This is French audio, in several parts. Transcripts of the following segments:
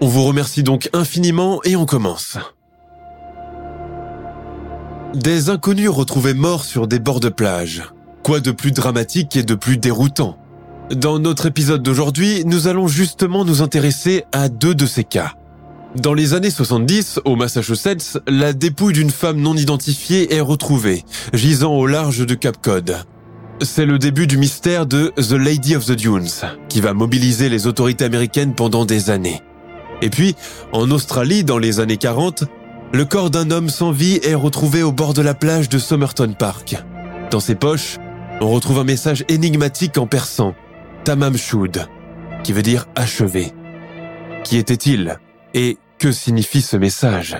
On vous remercie donc infiniment et on commence. Des inconnus retrouvés morts sur des bords de plage. Quoi de plus dramatique et de plus déroutant? Dans notre épisode d'aujourd'hui, nous allons justement nous intéresser à deux de ces cas. Dans les années 70, au Massachusetts, la dépouille d'une femme non identifiée est retrouvée, gisant au large de Cape Cod. C'est le début du mystère de The Lady of the Dunes, qui va mobiliser les autorités américaines pendant des années. Et puis, en Australie, dans les années 40, le corps d'un homme sans vie est retrouvé au bord de la plage de Somerton Park. Dans ses poches, on retrouve un message énigmatique en persan, Tamam Shud, qui veut dire achevé. Qui était-il Et que signifie ce message?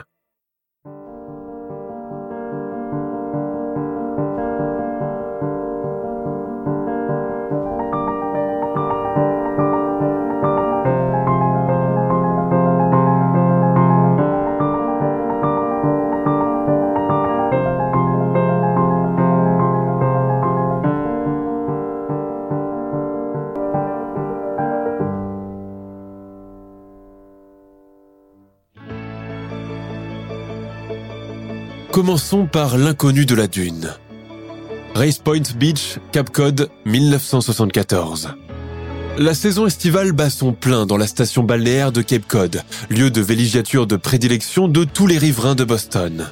Commençons par l'inconnu de la dune. Race Point Beach, Cape Cod, 1974. La saison estivale bat son plein dans la station balnéaire de Cape Cod, lieu de villégiature de prédilection de tous les riverains de Boston.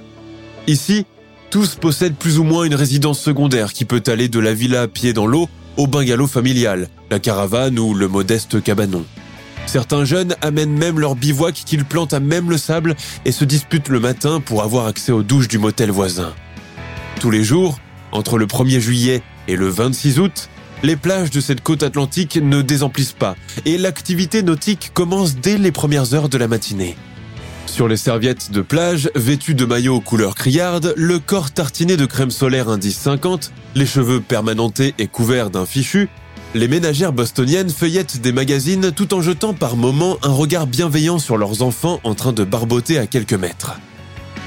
Ici, tous possèdent plus ou moins une résidence secondaire qui peut aller de la villa à pied dans l'eau au bungalow familial, la caravane ou le modeste cabanon. Certains jeunes amènent même leur bivouac qu'ils plantent à même le sable et se disputent le matin pour avoir accès aux douches du motel voisin. Tous les jours, entre le 1er juillet et le 26 août, les plages de cette côte atlantique ne désemplissent pas et l'activité nautique commence dès les premières heures de la matinée. Sur les serviettes de plage, vêtues de maillots couleur criarde, le corps tartiné de crème solaire indice 50, les cheveux permanentés et couverts d'un fichu, les ménagères bostoniennes feuillettent des magazines tout en jetant par moments un regard bienveillant sur leurs enfants en train de barboter à quelques mètres.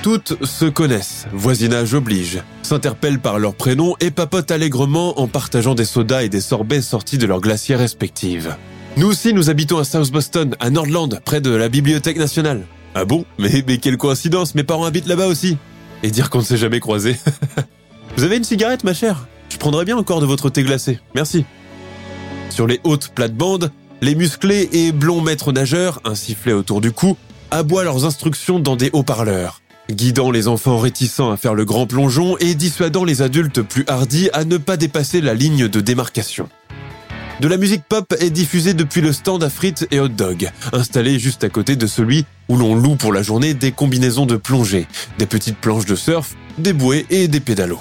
Toutes se connaissent, voisinage oblige, s'interpellent par leurs prénoms et papotent allègrement en partageant des sodas et des sorbets sortis de leurs glaciers respectives. Nous aussi, nous habitons à South Boston, à Nordland, près de la Bibliothèque nationale. Ah bon? Mais, mais quelle coïncidence, mes parents habitent là-bas aussi. Et dire qu'on ne s'est jamais croisés. Vous avez une cigarette, ma chère? Je prendrais bien encore de votre thé glacé. Merci. Sur les hautes plates-bandes, les musclés et blonds maîtres nageurs, un sifflet autour du cou, aboient leurs instructions dans des haut-parleurs, guidant les enfants réticents à faire le grand plongeon et dissuadant les adultes plus hardis à ne pas dépasser la ligne de démarcation. De la musique pop est diffusée depuis le stand à frites et hot dog, installé juste à côté de celui où l'on loue pour la journée des combinaisons de plongée, des petites planches de surf, des bouées et des pédalos.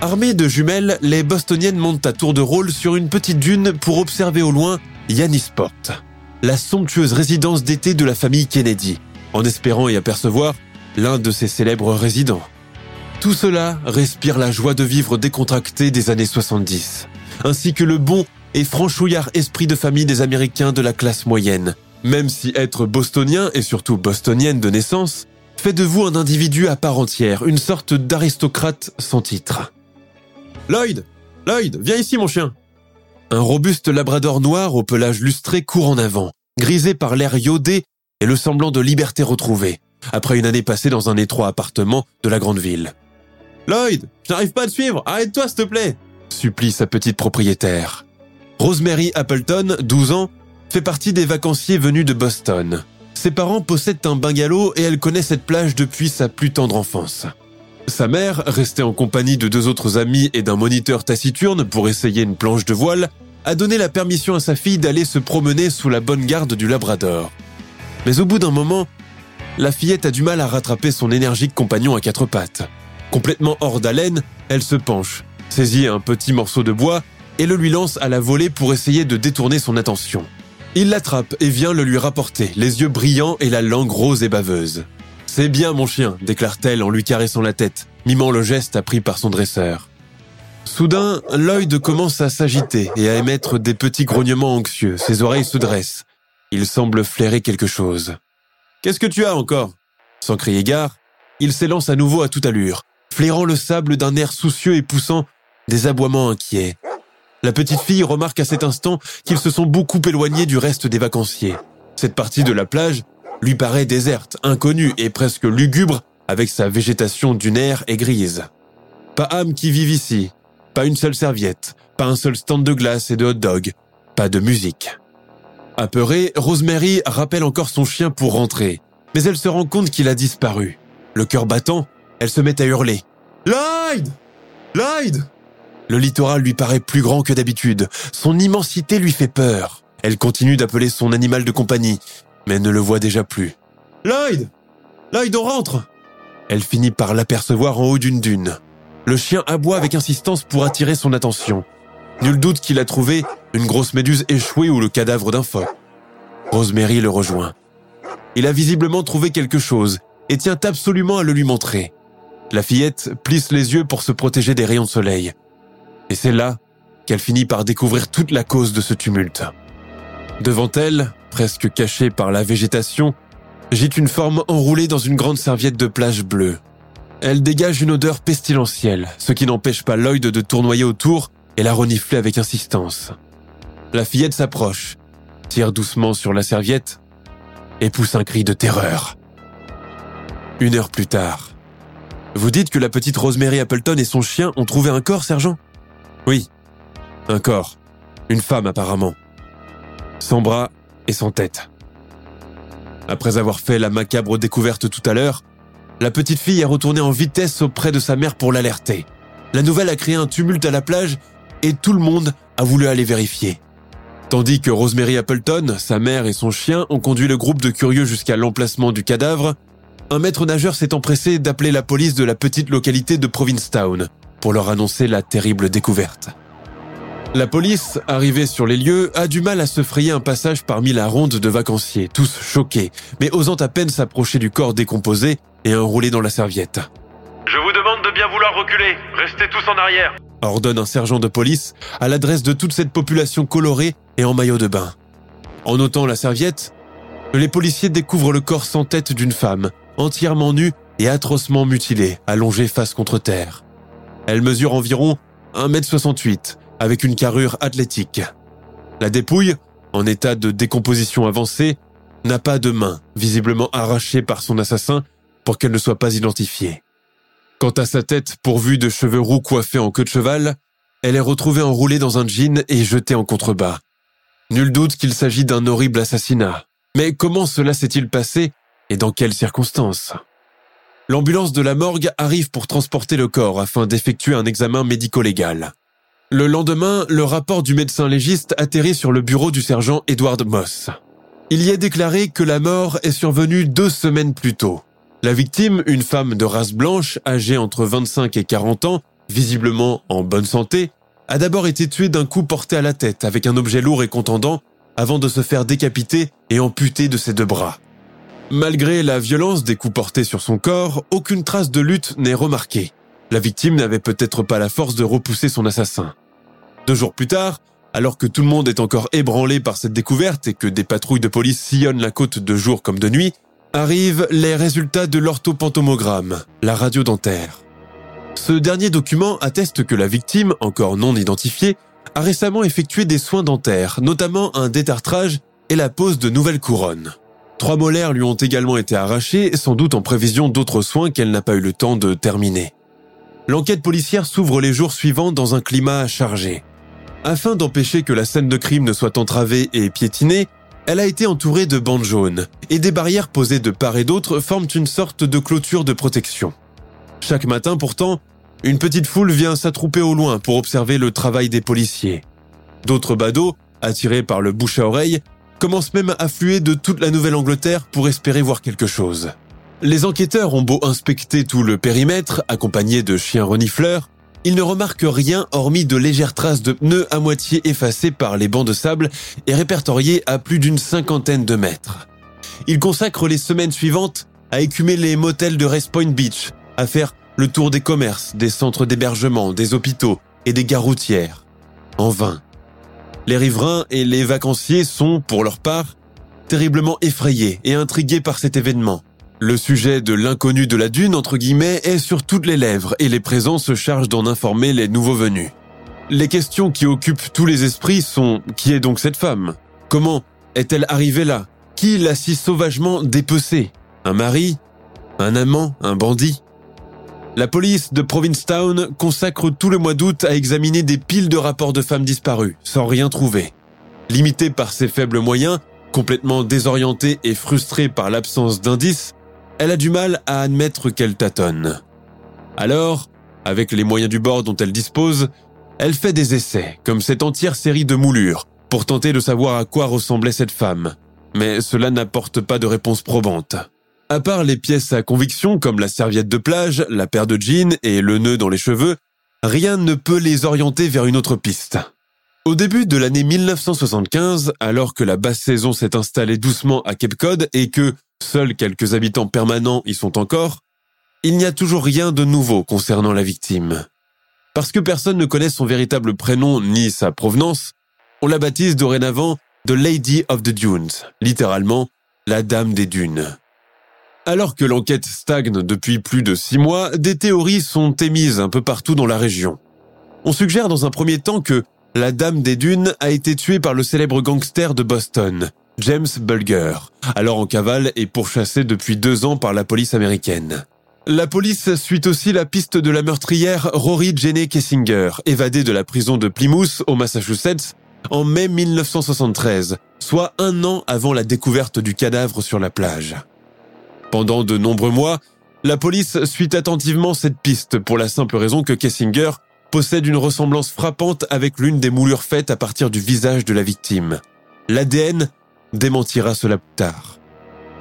Armées de jumelles, les bostoniennes montent à tour de rôle sur une petite dune pour observer au loin Yannisport, la somptueuse résidence d'été de la famille Kennedy, en espérant y apercevoir l'un de ses célèbres résidents. Tout cela respire la joie de vivre décontractée des années 70, ainsi que le bon et franchouillard esprit de famille des Américains de la classe moyenne, même si être bostonien et surtout bostonienne de naissance fait de vous un individu à part entière, une sorte d'aristocrate sans titre. Lloyd Lloyd, viens ici mon chien Un robuste labrador noir au pelage lustré court en avant, grisé par l'air iodé et le semblant de liberté retrouvée, après une année passée dans un étroit appartement de la grande ville. Lloyd, je n'arrive pas à te suivre, arrête-toi s'il te plaît supplie sa petite propriétaire. Rosemary Appleton, 12 ans, fait partie des vacanciers venus de Boston. Ses parents possèdent un bungalow et elle connaît cette plage depuis sa plus tendre enfance. Sa mère, restée en compagnie de deux autres amis et d'un moniteur taciturne pour essayer une planche de voile, a donné la permission à sa fille d'aller se promener sous la bonne garde du Labrador. Mais au bout d'un moment, la fillette a du mal à rattraper son énergique compagnon à quatre pattes. Complètement hors d'haleine, elle se penche, saisit un petit morceau de bois et le lui lance à la volée pour essayer de détourner son attention. Il l'attrape et vient le lui rapporter, les yeux brillants et la langue rose et baveuse. C'est bien mon chien, déclare-t-elle en lui caressant la tête, mimant le geste appris par son dresseur. Soudain, Lloyd commence à s'agiter et à émettre des petits grognements anxieux. Ses oreilles se dressent. Il semble flairer quelque chose. Qu'est-ce que tu as encore? Sans crier gare, il s'élance à nouveau à toute allure, flairant le sable d'un air soucieux et poussant des aboiements inquiets. La petite fille remarque à cet instant qu'ils se sont beaucoup éloignés du reste des vacanciers. Cette partie de la plage lui paraît déserte, inconnue et presque lugubre avec sa végétation dunaire et grise. Pas âme qui vive ici, pas une seule serviette, pas un seul stand de glace et de hot dog, pas de musique. Apeurée, Rosemary rappelle encore son chien pour rentrer, mais elle se rend compte qu'il a disparu. Le cœur battant, elle se met à hurler. Lloyd Lloyd Le littoral lui paraît plus grand que d'habitude. Son immensité lui fait peur. Elle continue d'appeler son animal de compagnie, mais ne le voit déjà plus. Lloyd Lloyd, on rentre Elle finit par l'apercevoir en haut d'une dune. Le chien aboie avec insistance pour attirer son attention. Nul doute qu'il a trouvé une grosse méduse échouée ou le cadavre d'un phoque. Rosemary le rejoint. Il a visiblement trouvé quelque chose et tient absolument à le lui montrer. La fillette plisse les yeux pour se protéger des rayons de soleil. Et c'est là qu'elle finit par découvrir toute la cause de ce tumulte. Devant elle, presque cachée par la végétation, gîte une forme enroulée dans une grande serviette de plage bleue. Elle dégage une odeur pestilentielle, ce qui n'empêche pas Lloyd de tournoyer autour et la renifler avec insistance. La fillette s'approche, tire doucement sur la serviette et pousse un cri de terreur. Une heure plus tard. Vous dites que la petite Rosemary Appleton et son chien ont trouvé un corps, sergent? Oui, un corps. Une femme apparemment. Sans bras et sans tête. Après avoir fait la macabre découverte tout à l'heure, la petite fille est retournée en vitesse auprès de sa mère pour l'alerter. La nouvelle a créé un tumulte à la plage et tout le monde a voulu aller vérifier. Tandis que Rosemary Appleton, sa mère et son chien ont conduit le groupe de curieux jusqu'à l'emplacement du cadavre, un maître nageur s'est empressé d'appeler la police de la petite localité de Provincetown pour leur annoncer la terrible découverte. La police, arrivée sur les lieux, a du mal à se frayer un passage parmi la ronde de vacanciers, tous choqués, mais osant à peine s'approcher du corps décomposé et enroulé dans la serviette. Je vous demande de bien vouloir reculer. Restez tous en arrière. Ordonne un sergent de police à l'adresse de toute cette population colorée et en maillot de bain. En notant la serviette, les policiers découvrent le corps sans tête d'une femme, entièrement nue et atrocement mutilée, allongée face contre terre. Elle mesure environ 1m68 avec une carrure athlétique. La dépouille, en état de décomposition avancée, n'a pas de main, visiblement arrachée par son assassin pour qu'elle ne soit pas identifiée. Quant à sa tête pourvue de cheveux roux coiffés en queue de cheval, elle est retrouvée enroulée dans un jean et jetée en contrebas. Nul doute qu'il s'agit d'un horrible assassinat. Mais comment cela s'est-il passé et dans quelles circonstances? L'ambulance de la morgue arrive pour transporter le corps afin d'effectuer un examen médico-légal. Le lendemain, le rapport du médecin légiste atterrit sur le bureau du sergent Edward Moss. Il y est déclaré que la mort est survenue deux semaines plus tôt. La victime, une femme de race blanche, âgée entre 25 et 40 ans, visiblement en bonne santé, a d'abord été tuée d'un coup porté à la tête avec un objet lourd et contendant avant de se faire décapiter et amputer de ses deux bras. Malgré la violence des coups portés sur son corps, aucune trace de lutte n'est remarquée. La victime n'avait peut-être pas la force de repousser son assassin. Deux jours plus tard, alors que tout le monde est encore ébranlé par cette découverte et que des patrouilles de police sillonnent la côte de jour comme de nuit, arrivent les résultats de l'orthopantomogramme, la radio dentaire. Ce dernier document atteste que la victime, encore non identifiée, a récemment effectué des soins dentaires, notamment un détartrage et la pose de nouvelles couronnes. Trois molaires lui ont également été arrachés, sans doute en prévision d'autres soins qu'elle n'a pas eu le temps de terminer. L'enquête policière s'ouvre les jours suivants dans un climat chargé. Afin d'empêcher que la scène de crime ne soit entravée et piétinée, Elle a été entourée de bandes jaunes et des barrières posées de part et d'autre forment une sorte de clôture de protection. Chaque matin pourtant, une petite foule vient s'attrouper au loin pour observer le travail des policiers. D'autres badauds, attirés par le bouche à oreille, commencent même à affluer de toute la Nouvelle-Angleterre pour espérer voir quelque chose. Les enquêteurs ont beau inspecter tout le périmètre, accompagnés de chiens renifleurs, ils ne remarquent rien hormis de légères traces de pneus à moitié effacées par les bancs de sable et répertoriées à plus d'une cinquantaine de mètres. Ils consacrent les semaines suivantes à écumer les motels de Race Point Beach, à faire le tour des commerces, des centres d'hébergement, des hôpitaux et des gares routières. En vain. Les riverains et les vacanciers sont, pour leur part, terriblement effrayés et intrigués par cet événement. Le sujet de l'inconnu de la dune, entre guillemets, est sur toutes les lèvres et les présents se chargent d'en informer les nouveaux venus. Les questions qui occupent tous les esprits sont qui est donc cette femme? Comment est-elle arrivée là? Qui l'a si sauvagement dépecée? Un mari? Un amant? Un bandit? La police de Provincetown consacre tout le mois d'août à examiner des piles de rapports de femmes disparues, sans rien trouver. Limitée par ses faibles moyens, complètement désorientée et frustrée par l'absence d'indices, elle a du mal à admettre qu'elle tâtonne. Alors, avec les moyens du bord dont elle dispose, elle fait des essais, comme cette entière série de moulures, pour tenter de savoir à quoi ressemblait cette femme. Mais cela n'apporte pas de réponse probante. À part les pièces à conviction comme la serviette de plage, la paire de jeans et le nœud dans les cheveux, rien ne peut les orienter vers une autre piste. Au début de l'année 1975, alors que la basse saison s'est installée doucement à Cape Cod et que, Seuls quelques habitants permanents y sont encore. Il n'y a toujours rien de nouveau concernant la victime. Parce que personne ne connaît son véritable prénom ni sa provenance, on la baptise dorénavant The Lady of the Dunes, littéralement la Dame des Dunes. Alors que l'enquête stagne depuis plus de six mois, des théories sont émises un peu partout dans la région. On suggère dans un premier temps que la Dame des Dunes a été tuée par le célèbre gangster de Boston, James Bulger, alors en cavale et pourchassé depuis deux ans par la police américaine. La police suit aussi la piste de la meurtrière Rory Jenney Kessinger, évadée de la prison de Plymouth au Massachusetts en mai 1973, soit un an avant la découverte du cadavre sur la plage. Pendant de nombreux mois, la police suit attentivement cette piste pour la simple raison que Kessinger possède une ressemblance frappante avec l'une des moulures faites à partir du visage de la victime. L'ADN démentira cela plus tard.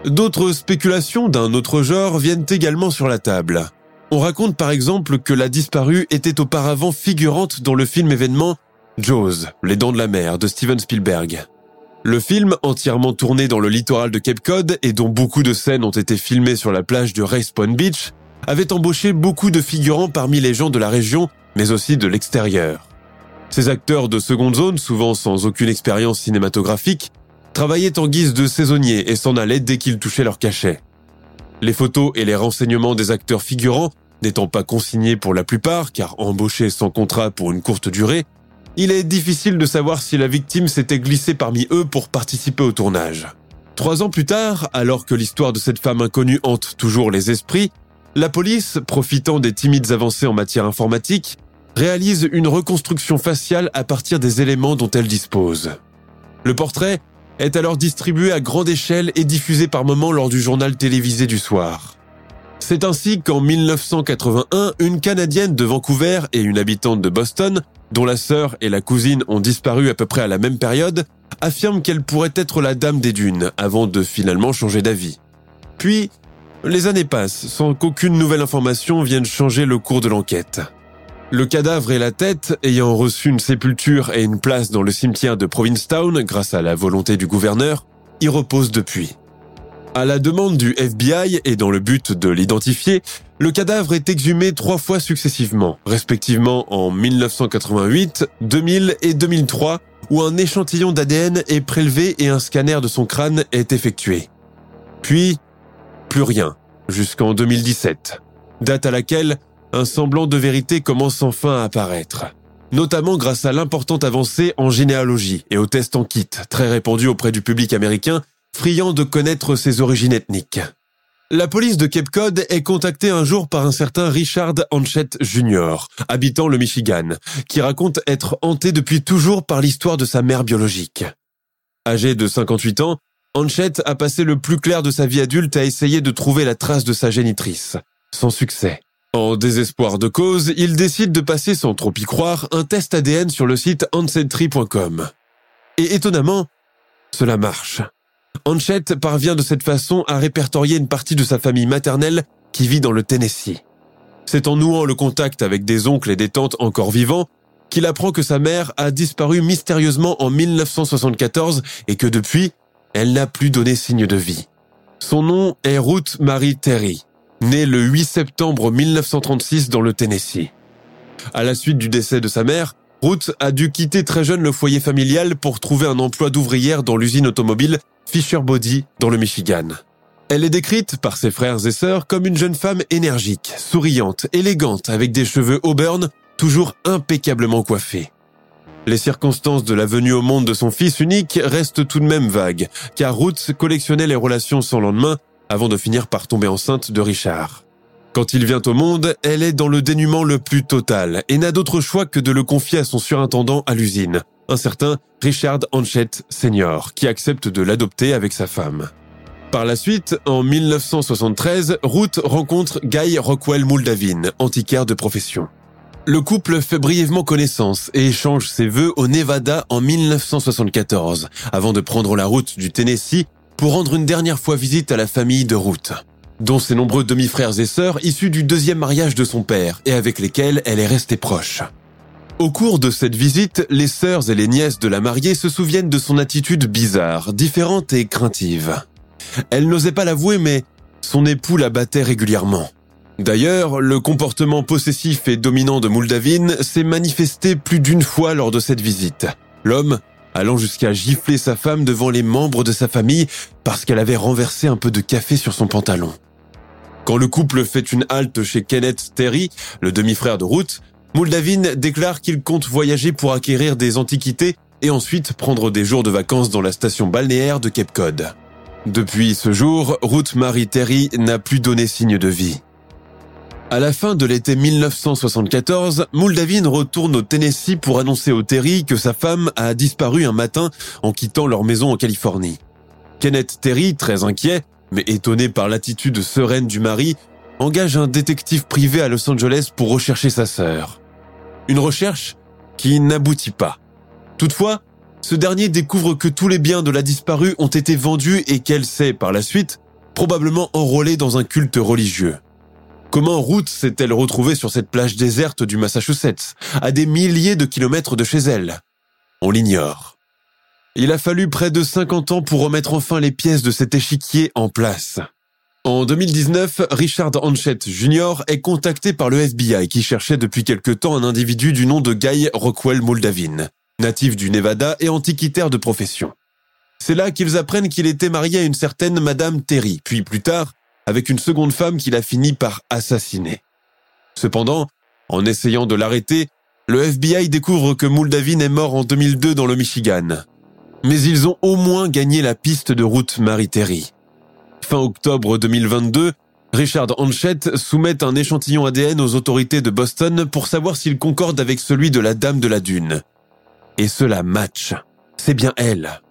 D'autres spéculations d'un autre genre viennent également sur la table. On raconte par exemple que la disparue était auparavant figurante dans le film événement Jaws, Les Dents de la Mer de Steven Spielberg. Le film, entièrement tourné dans le littoral de Cape Cod et dont beaucoup de scènes ont été filmées sur la plage de Race Point Beach, avait embauché beaucoup de figurants parmi les gens de la région, mais aussi de l'extérieur. Ces acteurs de seconde zone, souvent sans aucune expérience cinématographique, travaillaient en guise de saisonniers et s'en allaient dès qu'ils touchaient leur cachet. Les photos et les renseignements des acteurs figurants n'étant pas consignés pour la plupart, car embauchés sans contrat pour une courte durée, il est difficile de savoir si la victime s'était glissée parmi eux pour participer au tournage. Trois ans plus tard, alors que l'histoire de cette femme inconnue hante toujours les esprits, la police, profitant des timides avancées en matière informatique, réalise une reconstruction faciale à partir des éléments dont elle dispose. Le portrait est alors distribué à grande échelle et diffusé par moments lors du journal télévisé du soir. C'est ainsi qu'en 1981, une Canadienne de Vancouver et une habitante de Boston, dont la sœur et la cousine ont disparu à peu près à la même période, affirment qu'elle pourrait être la Dame des Dunes avant de finalement changer d'avis. Puis, les années passent sans qu'aucune nouvelle information vienne changer le cours de l'enquête. Le cadavre et la tête, ayant reçu une sépulture et une place dans le cimetière de Provincetown grâce à la volonté du gouverneur, y reposent depuis. À la demande du FBI et dans le but de l'identifier, le cadavre est exhumé trois fois successivement, respectivement en 1988, 2000 et 2003, où un échantillon d'ADN est prélevé et un scanner de son crâne est effectué. Puis, plus rien, jusqu'en 2017, date à laquelle un semblant de vérité commence enfin à apparaître, notamment grâce à l'importante avancée en généalogie et aux tests en kit, très répandus auprès du public américain, friand de connaître ses origines ethniques. La police de Cape Cod est contactée un jour par un certain Richard Hanchett Jr., habitant le Michigan, qui raconte être hanté depuis toujours par l'histoire de sa mère biologique. Âgé de 58 ans, Hanchett a passé le plus clair de sa vie adulte à essayer de trouver la trace de sa génitrice. Sans succès. En désespoir de cause, il décide de passer sans trop y croire un test ADN sur le site ancestry.com. Et étonnamment, cela marche. Hanchett parvient de cette façon à répertorier une partie de sa famille maternelle qui vit dans le Tennessee. C'est en nouant le contact avec des oncles et des tantes encore vivants qu'il apprend que sa mère a disparu mystérieusement en 1974 et que depuis, elle n'a plus donné signe de vie. Son nom est Ruth Marie Terry, née le 8 septembre 1936 dans le Tennessee. À la suite du décès de sa mère, Ruth a dû quitter très jeune le foyer familial pour trouver un emploi d'ouvrière dans l'usine automobile Fisher Body dans le Michigan. Elle est décrite par ses frères et sœurs comme une jeune femme énergique, souriante, élégante, avec des cheveux auburn, toujours impeccablement coiffés. Les circonstances de la venue au monde de son fils unique restent tout de même vagues, car Ruth collectionnait les relations sans lendemain avant de finir par tomber enceinte de Richard. Quand il vient au monde, elle est dans le dénuement le plus total et n'a d'autre choix que de le confier à son surintendant à l'usine, un certain Richard Hanchett Senior, qui accepte de l'adopter avec sa femme. Par la suite, en 1973, Ruth rencontre Guy Rockwell Muldavin, antiquaire de profession. Le couple fait brièvement connaissance et échange ses vœux au Nevada en 1974, avant de prendre la route du Tennessee pour rendre une dernière fois visite à la famille de Ruth, dont ses nombreux demi-frères et sœurs issus du deuxième mariage de son père et avec lesquels elle est restée proche. Au cours de cette visite, les sœurs et les nièces de la mariée se souviennent de son attitude bizarre, différente et craintive. Elle n'osait pas l'avouer, mais son époux la battait régulièrement. D'ailleurs, le comportement possessif et dominant de Moldavine s'est manifesté plus d'une fois lors de cette visite. L'homme allant jusqu'à gifler sa femme devant les membres de sa famille parce qu'elle avait renversé un peu de café sur son pantalon. Quand le couple fait une halte chez Kenneth Terry, le demi-frère de Ruth, Moldavine déclare qu'il compte voyager pour acquérir des antiquités et ensuite prendre des jours de vacances dans la station balnéaire de Cape Cod. Depuis ce jour, Ruth Marie Terry n'a plus donné signe de vie. À la fin de l'été 1974, Muldavin retourne au Tennessee pour annoncer au Terry que sa femme a disparu un matin en quittant leur maison en Californie. Kenneth Terry, très inquiet, mais étonné par l'attitude sereine du mari, engage un détective privé à Los Angeles pour rechercher sa sœur. Une recherche qui n'aboutit pas. Toutefois, ce dernier découvre que tous les biens de la disparue ont été vendus et qu'elle s'est, par la suite, probablement enrôlée dans un culte religieux. Comment Ruth s'est-elle retrouvée sur cette plage déserte du Massachusetts, à des milliers de kilomètres de chez elle? On l'ignore. Il a fallu près de 50 ans pour remettre enfin les pièces de cet échiquier en place. En 2019, Richard Hanchett Jr. est contacté par le FBI qui cherchait depuis quelque temps un individu du nom de Guy Rockwell Moldavin, natif du Nevada et antiquitaire de profession. C'est là qu'ils apprennent qu'il était marié à une certaine Madame Terry, puis plus tard, avec une seconde femme qu'il a fini par assassiner. Cependant, en essayant de l'arrêter, le FBI découvre que Muldavin est mort en 2002 dans le Michigan. Mais ils ont au moins gagné la piste de route Marie Terry. Fin octobre 2022, Richard Hanchett soumet un échantillon ADN aux autorités de Boston pour savoir s'il concorde avec celui de la Dame de la Dune. Et cela match. C'est bien elle.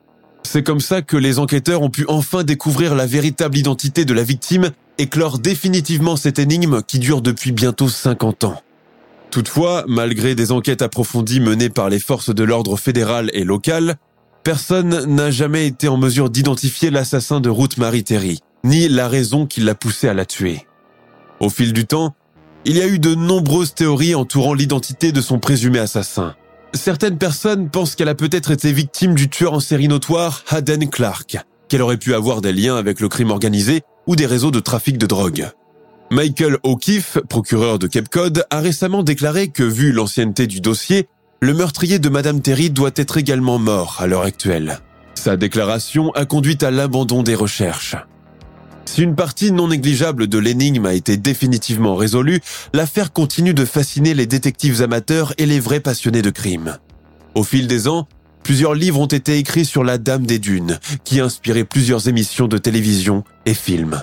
C'est comme ça que les enquêteurs ont pu enfin découvrir la véritable identité de la victime et clore définitivement cette énigme qui dure depuis bientôt 50 ans. Toutefois, malgré des enquêtes approfondies menées par les forces de l'ordre fédéral et local, personne n'a jamais été en mesure d'identifier l'assassin de Ruth Marie Terry, ni la raison qui l'a poussé à la tuer. Au fil du temps, il y a eu de nombreuses théories entourant l'identité de son présumé assassin. Certaines personnes pensent qu'elle a peut-être été victime du tueur en série notoire Haden Clark, qu'elle aurait pu avoir des liens avec le crime organisé ou des réseaux de trafic de drogue. Michael O'Keefe, procureur de Cape Cod, a récemment déclaré que, vu l'ancienneté du dossier, le meurtrier de Madame Terry doit être également mort à l'heure actuelle. Sa déclaration a conduit à l'abandon des recherches. Si une partie non négligeable de l'énigme a été définitivement résolue, l'affaire continue de fasciner les détectives amateurs et les vrais passionnés de crime. Au fil des ans, plusieurs livres ont été écrits sur la Dame des Dunes, qui a plusieurs émissions de télévision et films.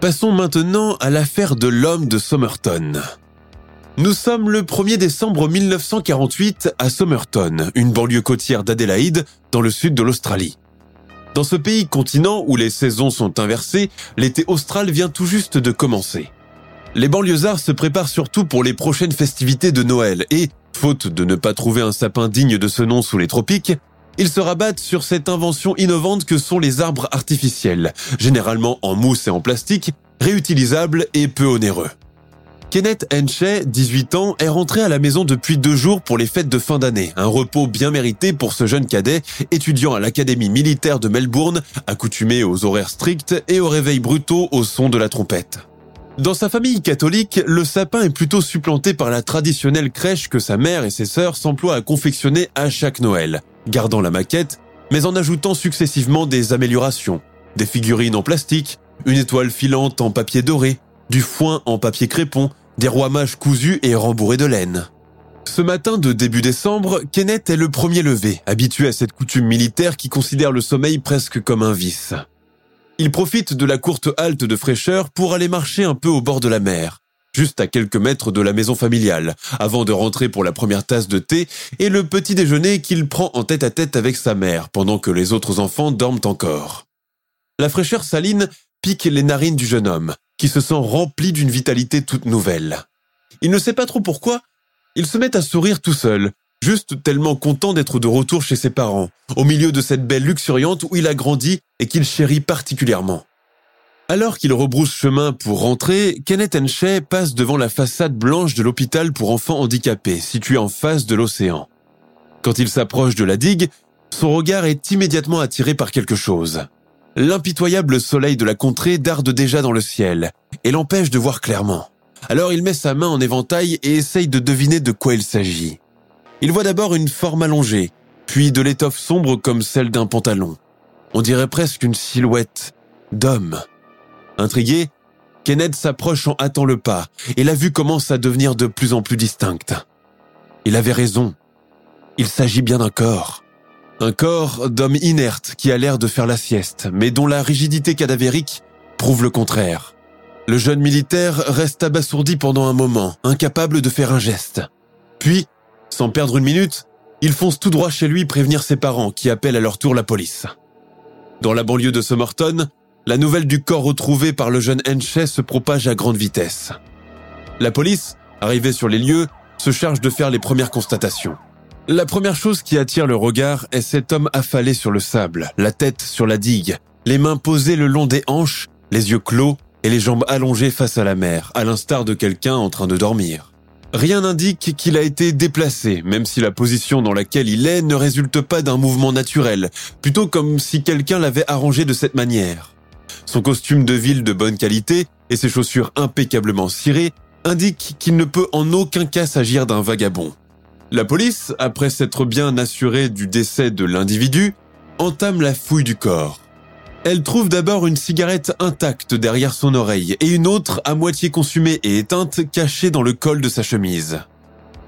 Passons maintenant à l'affaire de l'homme de Somerton. Nous sommes le 1er décembre 1948 à Somerton, une banlieue côtière d'Adélaïde, dans le sud de l'Australie. Dans ce pays continent où les saisons sont inversées, l'été austral vient tout juste de commencer. Les banlieusards se préparent surtout pour les prochaines festivités de Noël et, faute de ne pas trouver un sapin digne de ce nom sous les tropiques, ils se rabattent sur cette invention innovante que sont les arbres artificiels, généralement en mousse et en plastique, réutilisables et peu onéreux. Kenneth Henshey, 18 ans, est rentré à la maison depuis deux jours pour les fêtes de fin d'année, un repos bien mérité pour ce jeune cadet, étudiant à l'Académie militaire de Melbourne, accoutumé aux horaires stricts et aux réveils brutaux au son de la trompette. Dans sa famille catholique, le sapin est plutôt supplanté par la traditionnelle crèche que sa mère et ses sœurs s'emploient à confectionner à chaque Noël, gardant la maquette, mais en ajoutant successivement des améliorations, des figurines en plastique, une étoile filante en papier doré, du foin en papier crépon, des rois mages cousus et rembourrés de laine. Ce matin de début décembre, Kenneth est le premier levé, habitué à cette coutume militaire qui considère le sommeil presque comme un vice. Il profite de la courte halte de fraîcheur pour aller marcher un peu au bord de la mer, juste à quelques mètres de la maison familiale, avant de rentrer pour la première tasse de thé et le petit déjeuner qu'il prend en tête à tête avec sa mère pendant que les autres enfants dorment encore. La fraîcheur saline pique les narines du jeune homme, qui se sent rempli d'une vitalité toute nouvelle. Il ne sait pas trop pourquoi, il se met à sourire tout seul, juste tellement content d'être de retour chez ses parents, au milieu de cette belle luxuriante où il a grandi et qu'il chérit particulièrement. Alors qu'il rebrousse chemin pour rentrer, Kenneth Henshey passe devant la façade blanche de l'hôpital pour enfants handicapés, situé en face de l'océan. Quand il s'approche de la digue, son regard est immédiatement attiré par quelque chose. L'impitoyable soleil de la contrée darde déjà dans le ciel et l'empêche de voir clairement. Alors il met sa main en éventail et essaye de deviner de quoi il s'agit. Il voit d'abord une forme allongée, puis de l'étoffe sombre comme celle d'un pantalon. On dirait presque une silhouette d'homme. Intrigué, Kenneth s'approche en hâtant le pas et la vue commence à devenir de plus en plus distincte. Il avait raison. Il s'agit bien d'un corps. Un corps d'homme inerte qui a l'air de faire la sieste, mais dont la rigidité cadavérique prouve le contraire. Le jeune militaire reste abasourdi pendant un moment, incapable de faire un geste. Puis, sans perdre une minute, il fonce tout droit chez lui prévenir ses parents qui appellent à leur tour la police. Dans la banlieue de Somerton, la nouvelle du corps retrouvé par le jeune Henshey se propage à grande vitesse. La police, arrivée sur les lieux, se charge de faire les premières constatations. La première chose qui attire le regard est cet homme affalé sur le sable, la tête sur la digue, les mains posées le long des hanches, les yeux clos et les jambes allongées face à la mer, à l'instar de quelqu'un en train de dormir. Rien n'indique qu'il a été déplacé, même si la position dans laquelle il est ne résulte pas d'un mouvement naturel, plutôt comme si quelqu'un l'avait arrangé de cette manière. Son costume de ville de bonne qualité et ses chaussures impeccablement cirées indiquent qu'il ne peut en aucun cas s'agir d'un vagabond. La police, après s'être bien assurée du décès de l'individu, entame la fouille du corps. Elle trouve d'abord une cigarette intacte derrière son oreille et une autre à moitié consumée et éteinte cachée dans le col de sa chemise.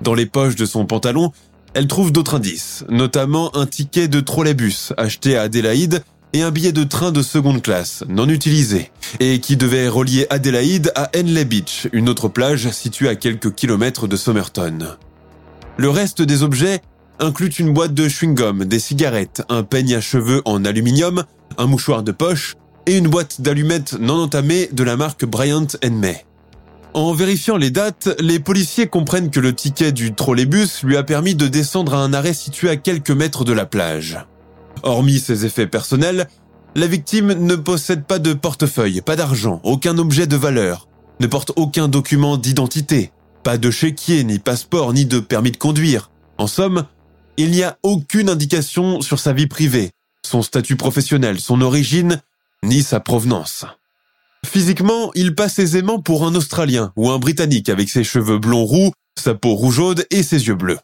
Dans les poches de son pantalon, elle trouve d'autres indices, notamment un ticket de trolleybus acheté à Adélaïde et un billet de train de seconde classe, non utilisé, et qui devait relier Adélaïde à Henley Beach, une autre plage située à quelques kilomètres de Somerton. Le reste des objets inclut une boîte de chewing-gum, des cigarettes, un peigne à cheveux en aluminium, un mouchoir de poche et une boîte d'allumettes non entamée de la marque Bryant May. En vérifiant les dates, les policiers comprennent que le ticket du trolleybus lui a permis de descendre à un arrêt situé à quelques mètres de la plage. Hormis ses effets personnels, la victime ne possède pas de portefeuille, pas d'argent, aucun objet de valeur, ne porte aucun document d'identité, pas de chéquier, ni passeport, ni de permis de conduire. En somme, il n'y a aucune indication sur sa vie privée, son statut professionnel, son origine, ni sa provenance. Physiquement, il passe aisément pour un Australien ou un Britannique avec ses cheveux blonds roux, sa peau rougeaude et ses yeux bleus.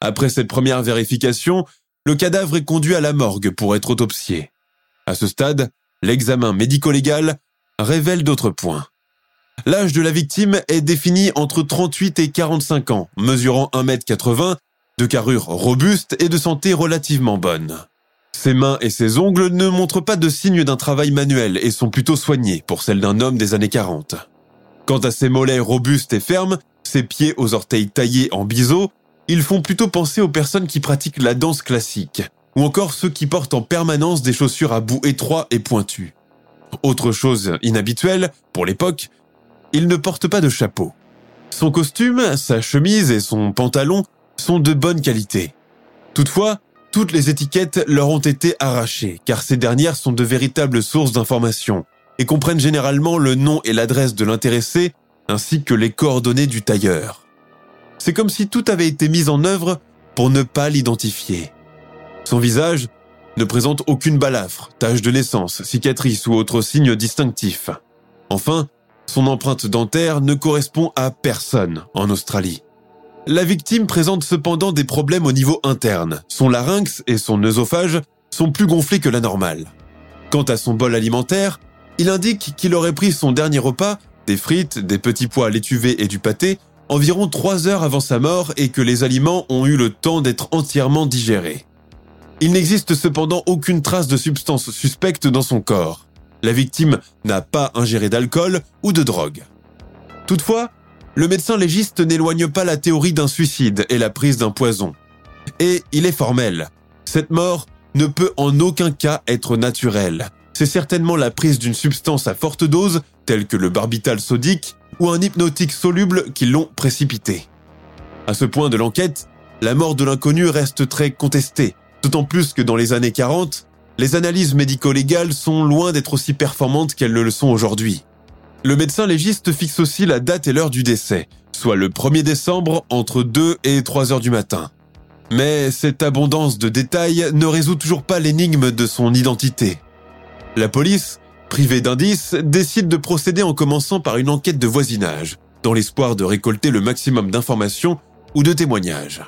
Après cette première vérification, le cadavre est conduit à la morgue pour être autopsié. À ce stade, l'examen médico-légal révèle d'autres points. L'âge de la victime est défini entre 38 et 45 ans, mesurant 1m80, de carrure robuste et de santé relativement bonne. Ses mains et ses ongles ne montrent pas de signes d'un travail manuel et sont plutôt soignés pour celles d'un homme des années 40. Quant à ses mollets robustes et fermes, ses pieds aux orteils taillés en biseau, ils font plutôt penser aux personnes qui pratiquent la danse classique, ou encore ceux qui portent en permanence des chaussures à bout étroit et pointu. Autre chose inhabituelle, pour l'époque, il ne porte pas de chapeau. Son costume, sa chemise et son pantalon sont de bonne qualité. Toutefois, toutes les étiquettes leur ont été arrachées, car ces dernières sont de véritables sources d'informations et comprennent généralement le nom et l'adresse de l'intéressé, ainsi que les coordonnées du tailleur. C'est comme si tout avait été mis en œuvre pour ne pas l'identifier. Son visage ne présente aucune balafre, tache de naissance, cicatrice ou autre signe distinctif. Enfin, son empreinte dentaire ne correspond à personne en Australie. La victime présente cependant des problèmes au niveau interne. Son larynx et son œsophage sont plus gonflés que la normale. Quant à son bol alimentaire, il indique qu'il aurait pris son dernier repas, des frites, des petits pois l'étuvée et du pâté, environ trois heures avant sa mort et que les aliments ont eu le temps d'être entièrement digérés. Il n'existe cependant aucune trace de substance suspecte dans son corps. La victime n'a pas ingéré d'alcool ou de drogue. Toutefois, le médecin légiste n'éloigne pas la théorie d'un suicide et la prise d'un poison. Et il est formel. Cette mort ne peut en aucun cas être naturelle. C'est certainement la prise d'une substance à forte dose, telle que le barbital sodique, ou un hypnotique soluble qui l'ont précipité. À ce point de l'enquête, la mort de l'inconnu reste très contestée, d'autant plus que dans les années 40, les analyses médico-légales sont loin d'être aussi performantes qu'elles ne le sont aujourd'hui. Le médecin légiste fixe aussi la date et l'heure du décès, soit le 1er décembre entre 2 et 3 heures du matin. Mais cette abondance de détails ne résout toujours pas l'énigme de son identité. La police, privée d'indices, décide de procéder en commençant par une enquête de voisinage, dans l'espoir de récolter le maximum d'informations ou de témoignages.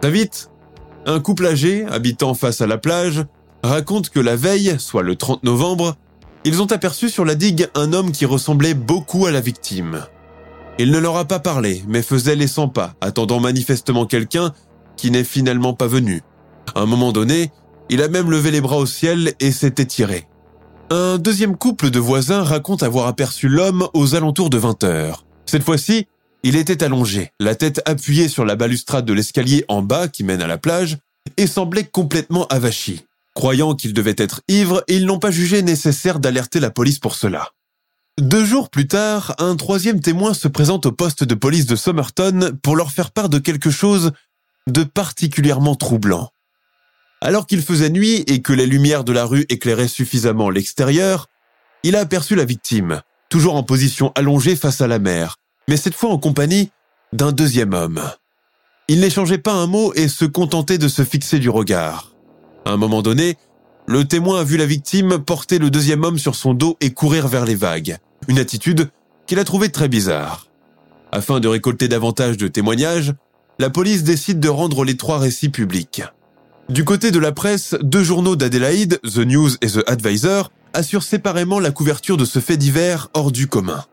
Très vite, un couple âgé, habitant face à la plage, raconte que la veille, soit le 30 novembre, ils ont aperçu sur la digue un homme qui ressemblait beaucoup à la victime. Il ne leur a pas parlé, mais faisait les 100 pas, attendant manifestement quelqu'un qui n'est finalement pas venu. À un moment donné, il a même levé les bras au ciel et s'est étiré. Un deuxième couple de voisins raconte avoir aperçu l'homme aux alentours de 20 heures. Cette fois-ci, il était allongé, la tête appuyée sur la balustrade de l'escalier en bas qui mène à la plage, et semblait complètement avachi. Croyant qu'il devait être ivre, ils n'ont pas jugé nécessaire d'alerter la police pour cela. Deux jours plus tard, un troisième témoin se présente au poste de police de Somerton pour leur faire part de quelque chose de particulièrement troublant. Alors qu'il faisait nuit et que les lumières de la rue éclairaient suffisamment l'extérieur, il a aperçu la victime, toujours en position allongée face à la mer, mais cette fois en compagnie d'un deuxième homme. Il n'échangeait pas un mot et se contentait de se fixer du regard. À un moment donné, le témoin a vu la victime porter le deuxième homme sur son dos et courir vers les vagues, une attitude qu'il a trouvée très bizarre. Afin de récolter davantage de témoignages, la police décide de rendre les trois récits publics. Du côté de la presse, deux journaux d'Adélaïde, The News et The Advisor, assurent séparément la couverture de ce fait divers hors du commun.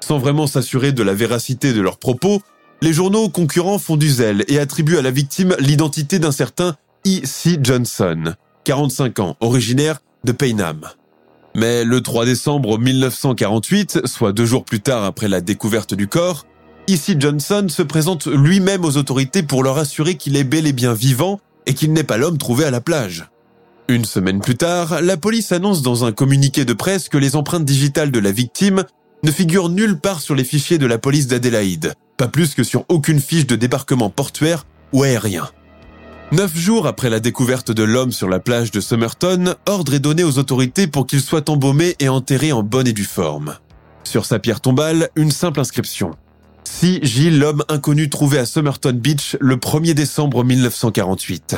Sans vraiment s'assurer de la véracité de leurs propos, les journaux concurrents font du zèle et attribuent à la victime l'identité d'un certain E.C. Johnson, 45 ans, originaire de Paynham. Mais le 3 décembre 1948, soit deux jours plus tard après la découverte du corps, E.C. Johnson se présente lui-même aux autorités pour leur assurer qu'il est bel et bien vivant et qu'il n'est pas l'homme trouvé à la plage. Une semaine plus tard, la police annonce dans un communiqué de presse que les empreintes digitales de la victime ne figurent nulle part sur les fichiers de la police d'Adélaïde, pas plus que sur aucune fiche de débarquement portuaire ou aérien. Neuf jours après la découverte de l'homme sur la plage de Somerton, ordre est donné aux autorités pour qu'il soit embaumé et enterré en bonne et due forme. Sur sa pierre tombale, une simple inscription. Si Gilles, l'homme inconnu trouvé à Somerton Beach le 1er décembre 1948.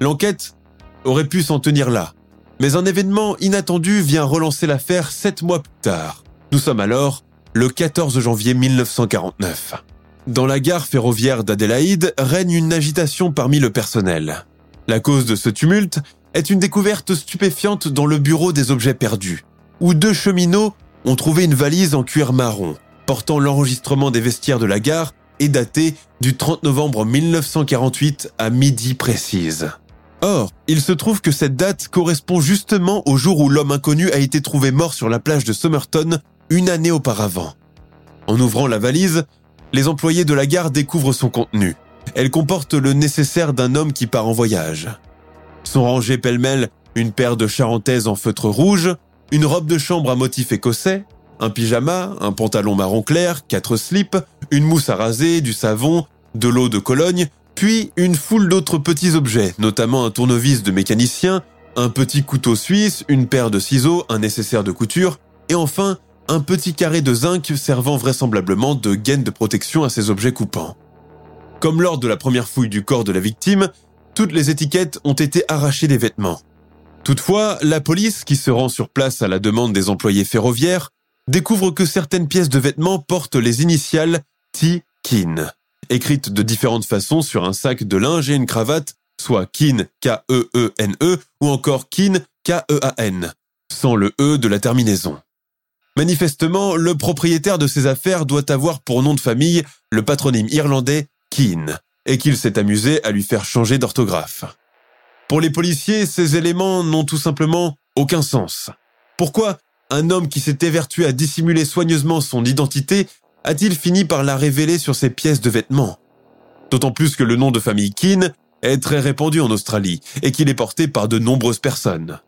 L'enquête aurait pu s'en tenir là, mais un événement inattendu vient relancer l'affaire sept mois plus tard. Nous sommes alors le 14 janvier 1949. Dans la gare ferroviaire d'Adélaïde règne une agitation parmi le personnel. La cause de ce tumulte est une découverte stupéfiante dans le bureau des objets perdus, où deux cheminots ont trouvé une valise en cuir marron, portant l'enregistrement des vestiaires de la gare et datée du 30 novembre 1948 à midi précise. Or, il se trouve que cette date correspond justement au jour où l'homme inconnu a été trouvé mort sur la plage de Somerton une année auparavant. En ouvrant la valise, les employés de la gare découvrent son contenu. Elle comporte le nécessaire d'un homme qui part en voyage. Sont rangés pêle-mêle une paire de charentaises en feutre rouge, une robe de chambre à motif écossais, un pyjama, un pantalon marron clair, quatre slips, une mousse à raser, du savon, de l'eau de Cologne, puis une foule d'autres petits objets, notamment un tournevis de mécanicien, un petit couteau suisse, une paire de ciseaux, un nécessaire de couture, et enfin un petit carré de zinc servant vraisemblablement de gaine de protection à ces objets coupants. Comme lors de la première fouille du corps de la victime, toutes les étiquettes ont été arrachées des vêtements. Toutefois, la police, qui se rend sur place à la demande des employés ferroviaires, découvre que certaines pièces de vêtements portent les initiales T-Kin, écrites de différentes façons sur un sac de linge et une cravate, soit Kin K-E-E-N-E -E, ou encore Kin K-E-A-N, sans le E de la terminaison. Manifestement, le propriétaire de ces affaires doit avoir pour nom de famille le patronyme irlandais Keane, et qu'il s'est amusé à lui faire changer d'orthographe. Pour les policiers, ces éléments n'ont tout simplement aucun sens. Pourquoi un homme qui s'est évertué à dissimuler soigneusement son identité a-t-il fini par la révéler sur ses pièces de vêtements? D'autant plus que le nom de famille Keane est très répandu en Australie et qu'il est porté par de nombreuses personnes.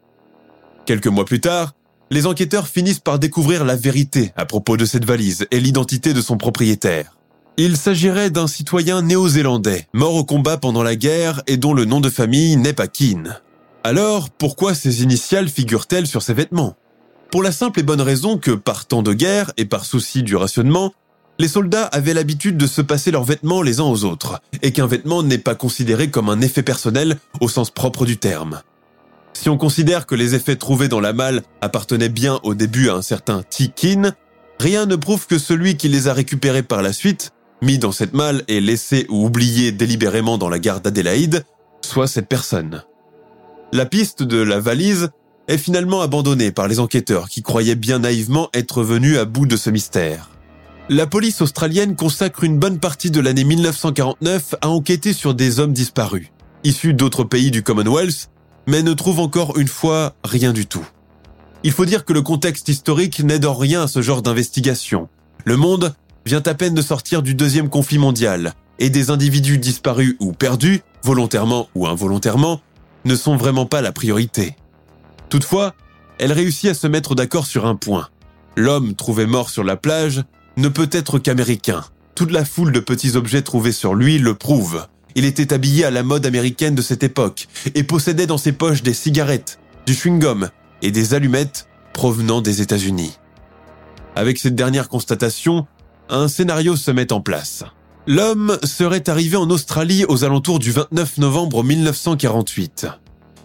Quelques mois plus tard, les enquêteurs finissent par découvrir la vérité à propos de cette valise et l'identité de son propriétaire. Il s'agirait d'un citoyen néo-zélandais, mort au combat pendant la guerre et dont le nom de famille n'est pas Keane. Alors, pourquoi ces initiales figurent-elles sur ses vêtements? Pour la simple et bonne raison que, par temps de guerre et par souci du rationnement, les soldats avaient l'habitude de se passer leurs vêtements les uns aux autres, et qu'un vêtement n'est pas considéré comme un effet personnel au sens propre du terme. Si on considère que les effets trouvés dans la malle appartenaient bien au début à un certain Tikin, rien ne prouve que celui qui les a récupérés par la suite, mis dans cette malle et laissé ou oublié délibérément dans la gare d'Adélaïde, soit cette personne. La piste de la valise est finalement abandonnée par les enquêteurs qui croyaient bien naïvement être venus à bout de ce mystère. La police australienne consacre une bonne partie de l'année 1949 à enquêter sur des hommes disparus, issus d'autres pays du Commonwealth mais ne trouve encore une fois rien du tout. Il faut dire que le contexte historique n'aide en rien à ce genre d'investigation. Le monde vient à peine de sortir du deuxième conflit mondial, et des individus disparus ou perdus, volontairement ou involontairement, ne sont vraiment pas la priorité. Toutefois, elle réussit à se mettre d'accord sur un point. L'homme trouvé mort sur la plage ne peut être qu'américain. Toute la foule de petits objets trouvés sur lui le prouve. Il était habillé à la mode américaine de cette époque et possédait dans ses poches des cigarettes, du chewing-gum et des allumettes provenant des États-Unis. Avec cette dernière constatation, un scénario se met en place. L'homme serait arrivé en Australie aux alentours du 29 novembre 1948.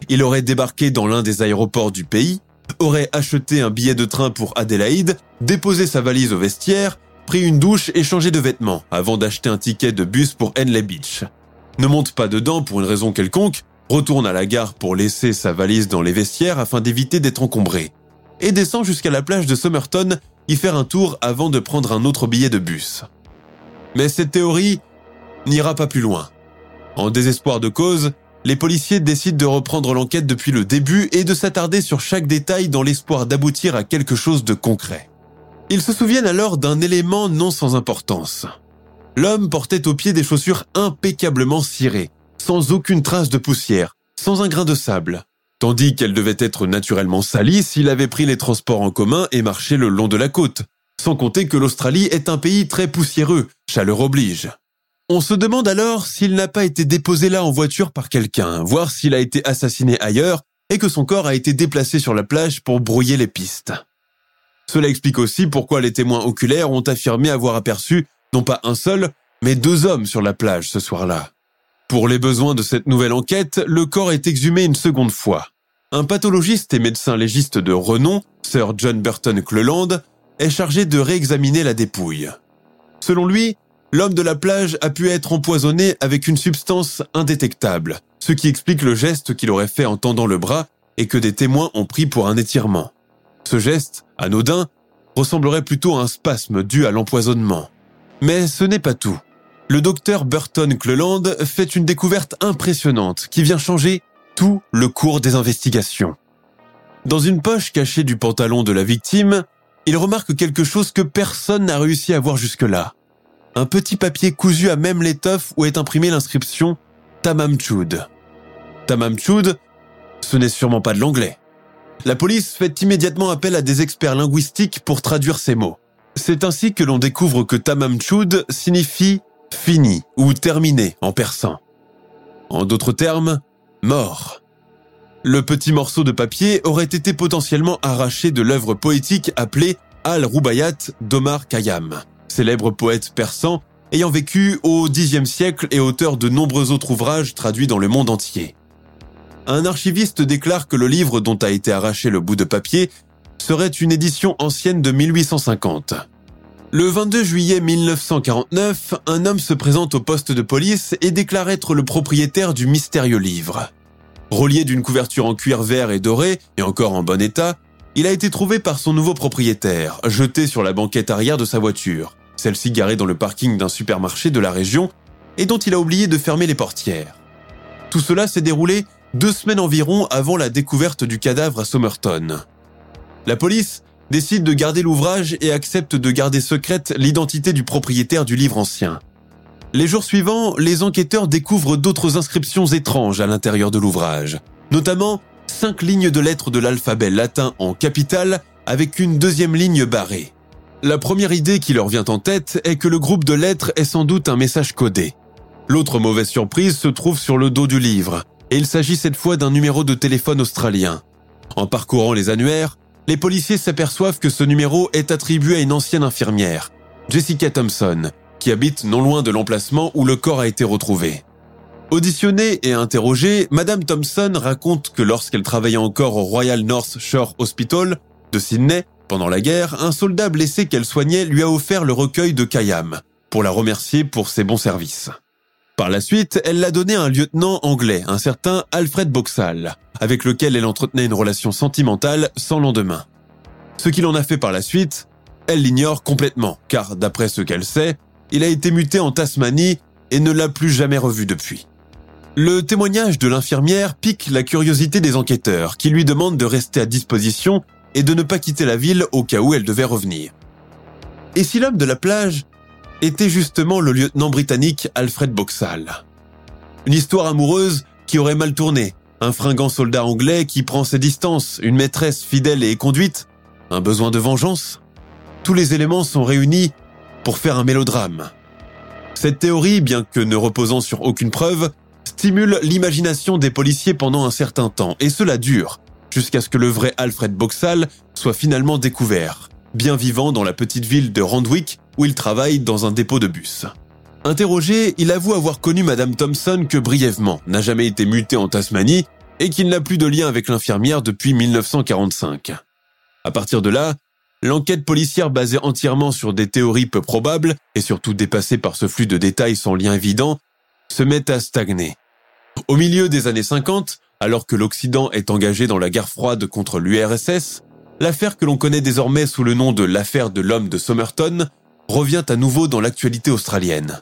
Il aurait débarqué dans l'un des aéroports du pays, aurait acheté un billet de train pour Adélaïde, déposé sa valise au vestiaire, pris une douche et changé de vêtements avant d'acheter un ticket de bus pour Henley Beach ne monte pas dedans pour une raison quelconque, retourne à la gare pour laisser sa valise dans les vestiaires afin d'éviter d'être encombré, et descend jusqu'à la plage de Somerton y faire un tour avant de prendre un autre billet de bus. Mais cette théorie n'ira pas plus loin. En désespoir de cause, les policiers décident de reprendre l'enquête depuis le début et de s'attarder sur chaque détail dans l'espoir d'aboutir à quelque chose de concret. Ils se souviennent alors d'un élément non sans importance. L'homme portait aux pieds des chaussures impeccablement cirées, sans aucune trace de poussière, sans un grain de sable, tandis qu'elles devaient être naturellement salies s'il avait pris les transports en commun et marché le long de la côte, sans compter que l'Australie est un pays très poussiéreux, chaleur oblige. On se demande alors s'il n'a pas été déposé là en voiture par quelqu'un, voir s'il a été assassiné ailleurs et que son corps a été déplacé sur la plage pour brouiller les pistes. Cela explique aussi pourquoi les témoins oculaires ont affirmé avoir aperçu pas un seul, mais deux hommes sur la plage ce soir-là. Pour les besoins de cette nouvelle enquête, le corps est exhumé une seconde fois. Un pathologiste et médecin légiste de renom, Sir John Burton Cleland, est chargé de réexaminer la dépouille. Selon lui, l'homme de la plage a pu être empoisonné avec une substance indétectable, ce qui explique le geste qu'il aurait fait en tendant le bras et que des témoins ont pris pour un étirement. Ce geste, anodin, ressemblerait plutôt à un spasme dû à l'empoisonnement. Mais ce n'est pas tout. Le docteur Burton Cleland fait une découverte impressionnante qui vient changer tout le cours des investigations. Dans une poche cachée du pantalon de la victime, il remarque quelque chose que personne n'a réussi à voir jusque-là. un petit papier cousu à même l'étoffe où est imprimée l'inscription Tamam Chud. Tamam Chud, ce n'est sûrement pas de l'anglais. La police fait immédiatement appel à des experts linguistiques pour traduire ces mots. C'est ainsi que l'on découvre que Tamam Chud signifie fini ou terminé en persan. En d'autres termes, mort. Le petit morceau de papier aurait été potentiellement arraché de l'œuvre poétique appelée Al-Rubayat d'Omar Khayyam, célèbre poète persan ayant vécu au Xe siècle et auteur de nombreux autres ouvrages traduits dans le monde entier. Un archiviste déclare que le livre dont a été arraché le bout de papier serait une édition ancienne de 1850. Le 22 juillet 1949, un homme se présente au poste de police et déclare être le propriétaire du mystérieux livre. Relié d'une couverture en cuir vert et doré, et encore en bon état, il a été trouvé par son nouveau propriétaire, jeté sur la banquette arrière de sa voiture, celle-ci garée dans le parking d'un supermarché de la région, et dont il a oublié de fermer les portières. Tout cela s'est déroulé deux semaines environ avant la découverte du cadavre à Somerton. La police décide de garder l'ouvrage et accepte de garder secrète l'identité du propriétaire du livre ancien. Les jours suivants, les enquêteurs découvrent d'autres inscriptions étranges à l'intérieur de l'ouvrage, notamment cinq lignes de lettres de l'alphabet latin en capitale avec une deuxième ligne barrée. La première idée qui leur vient en tête est que le groupe de lettres est sans doute un message codé. L'autre mauvaise surprise se trouve sur le dos du livre, et il s'agit cette fois d'un numéro de téléphone australien. En parcourant les annuaires, les policiers s'aperçoivent que ce numéro est attribué à une ancienne infirmière, Jessica Thompson, qui habite non loin de l'emplacement où le corps a été retrouvé. Auditionnée et interrogée, Madame Thompson raconte que lorsqu'elle travaillait encore au Royal North Shore Hospital de Sydney, pendant la guerre, un soldat blessé qu'elle soignait lui a offert le recueil de Kayam pour la remercier pour ses bons services. Par la suite, elle l'a donné à un lieutenant anglais, un certain Alfred Boxall, avec lequel elle entretenait une relation sentimentale sans lendemain. Ce qu'il en a fait par la suite, elle l'ignore complètement, car d'après ce qu'elle sait, il a été muté en Tasmanie et ne l'a plus jamais revu depuis. Le témoignage de l'infirmière pique la curiosité des enquêteurs, qui lui demandent de rester à disposition et de ne pas quitter la ville au cas où elle devait revenir. Et si l'homme de la plage était justement le lieutenant britannique Alfred Boxall. Une histoire amoureuse qui aurait mal tourné, un fringant soldat anglais qui prend ses distances, une maîtresse fidèle et conduite, un besoin de vengeance. Tous les éléments sont réunis pour faire un mélodrame. Cette théorie, bien que ne reposant sur aucune preuve, stimule l'imagination des policiers pendant un certain temps, et cela dure, jusqu'à ce que le vrai Alfred Boxall soit finalement découvert, bien vivant dans la petite ville de Randwick où il travaille dans un dépôt de bus. Interrogé, il avoue avoir connu Madame Thompson que brièvement, n'a jamais été muté en Tasmanie et qu'il n'a plus de lien avec l'infirmière depuis 1945. À partir de là, l'enquête policière basée entièrement sur des théories peu probables et surtout dépassée par ce flux de détails sans lien évident, se met à stagner. Au milieu des années 50, alors que l'Occident est engagé dans la guerre froide contre l'URSS, l'affaire que l'on connaît désormais sous le nom de l'affaire de l'homme de Somerton revient à nouveau dans l'actualité australienne.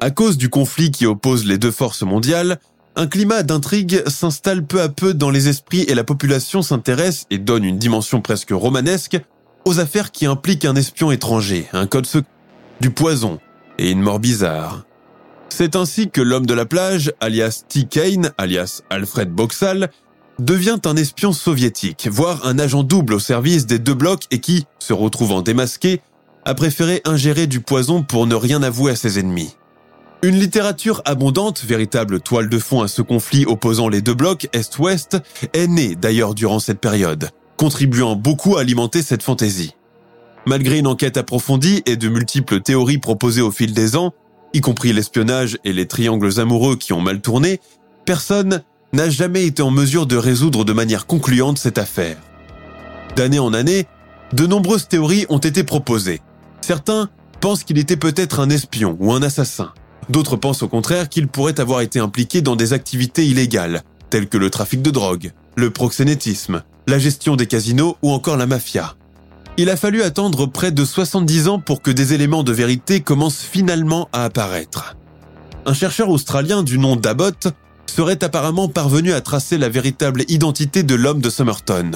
À cause du conflit qui oppose les deux forces mondiales, un climat d'intrigue s'installe peu à peu dans les esprits et la population s'intéresse et donne une dimension presque romanesque aux affaires qui impliquent un espion étranger, un code secret, du poison et une mort bizarre. C'est ainsi que l'homme de la plage, alias T. Kane, alias Alfred Boxall, devient un espion soviétique, voire un agent double au service des deux blocs et qui, se retrouvant démasqué, a préféré ingérer du poison pour ne rien avouer à ses ennemis. Une littérature abondante, véritable toile de fond à ce conflit opposant les deux blocs Est-Ouest, est née d'ailleurs durant cette période, contribuant beaucoup à alimenter cette fantaisie. Malgré une enquête approfondie et de multiples théories proposées au fil des ans, y compris l'espionnage et les triangles amoureux qui ont mal tourné, personne n'a jamais été en mesure de résoudre de manière concluante cette affaire. D'année en année, de nombreuses théories ont été proposées. Certains pensent qu'il était peut-être un espion ou un assassin. D'autres pensent au contraire qu'il pourrait avoir été impliqué dans des activités illégales, telles que le trafic de drogue, le proxénétisme, la gestion des casinos ou encore la mafia. Il a fallu attendre près de 70 ans pour que des éléments de vérité commencent finalement à apparaître. Un chercheur australien du nom d'Abbott serait apparemment parvenu à tracer la véritable identité de l'homme de Somerton.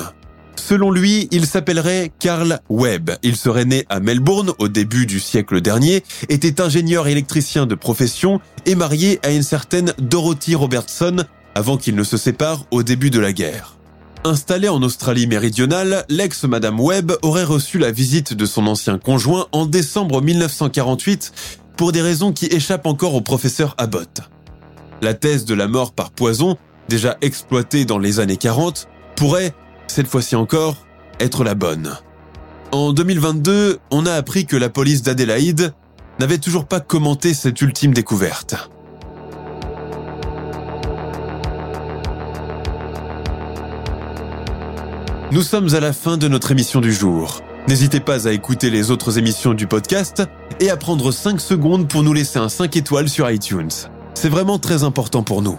Selon lui, il s'appellerait Carl Webb. Il serait né à Melbourne au début du siècle dernier, était ingénieur électricien de profession et marié à une certaine Dorothy Robertson avant qu'il ne se sépare au début de la guerre. Installé en Australie méridionale, l'ex-Madame Webb aurait reçu la visite de son ancien conjoint en décembre 1948 pour des raisons qui échappent encore au professeur Abbott. La thèse de la mort par poison, déjà exploitée dans les années 40, pourrait, cette fois-ci encore, être la bonne. En 2022, on a appris que la police d'Adélaïde n'avait toujours pas commenté cette ultime découverte. Nous sommes à la fin de notre émission du jour. N'hésitez pas à écouter les autres émissions du podcast et à prendre 5 secondes pour nous laisser un 5 étoiles sur iTunes. C'est vraiment très important pour nous.